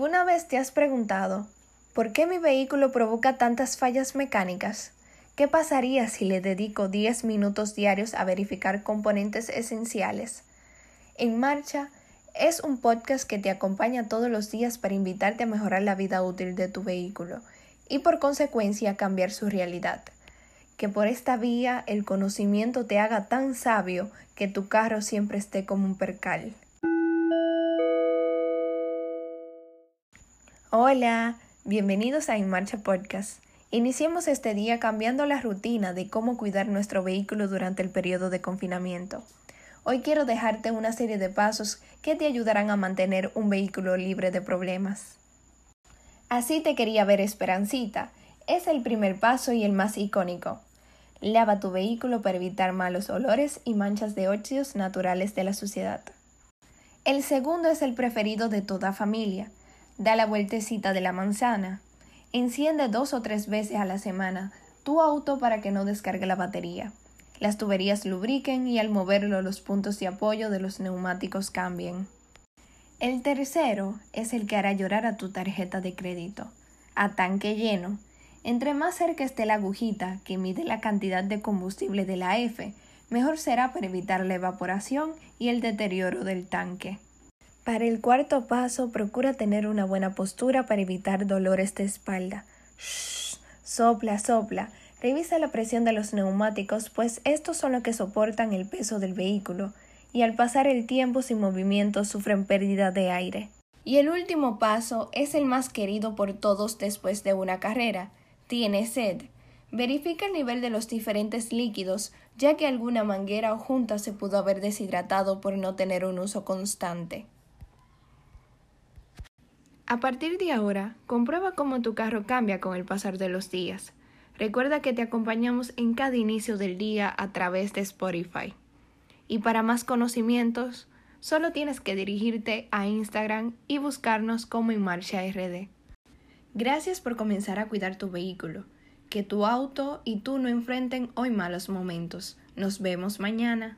¿Alguna vez te has preguntado por qué mi vehículo provoca tantas fallas mecánicas? ¿Qué pasaría si le dedico 10 minutos diarios a verificar componentes esenciales? En Marcha es un podcast que te acompaña todos los días para invitarte a mejorar la vida útil de tu vehículo y por consecuencia cambiar su realidad. Que por esta vía el conocimiento te haga tan sabio que tu carro siempre esté como un percal. Hola, bienvenidos a En Marcha Podcast. Iniciemos este día cambiando la rutina de cómo cuidar nuestro vehículo durante el periodo de confinamiento. Hoy quiero dejarte una serie de pasos que te ayudarán a mantener un vehículo libre de problemas. Así te quería ver Esperancita. Es el primer paso y el más icónico. Lava tu vehículo para evitar malos olores y manchas de óxidos naturales de la suciedad. El segundo es el preferido de toda familia Da la vueltecita de la manzana. Enciende dos o tres veces a la semana tu auto para que no descargue la batería. Las tuberías lubriquen y al moverlo los puntos de apoyo de los neumáticos cambien. El tercero es el que hará llorar a tu tarjeta de crédito. A tanque lleno. Entre más cerca esté la agujita que mide la cantidad de combustible de la F, mejor será para evitar la evaporación y el deterioro del tanque. Para el cuarto paso, procura tener una buena postura para evitar dolores de espalda. Shh, sopla, sopla. Revisa la presión de los neumáticos, pues estos son los que soportan el peso del vehículo, y al pasar el tiempo sin movimiento sufren pérdida de aire. Y el último paso es el más querido por todos después de una carrera. Tiene sed. Verifica el nivel de los diferentes líquidos, ya que alguna manguera o junta se pudo haber deshidratado por no tener un uso constante. A partir de ahora, comprueba cómo tu carro cambia con el pasar de los días. Recuerda que te acompañamos en cada inicio del día a través de Spotify. Y para más conocimientos, solo tienes que dirigirte a Instagram y buscarnos como En Marcha RD. Gracias por comenzar a cuidar tu vehículo. Que tu auto y tú no enfrenten hoy malos momentos. Nos vemos mañana.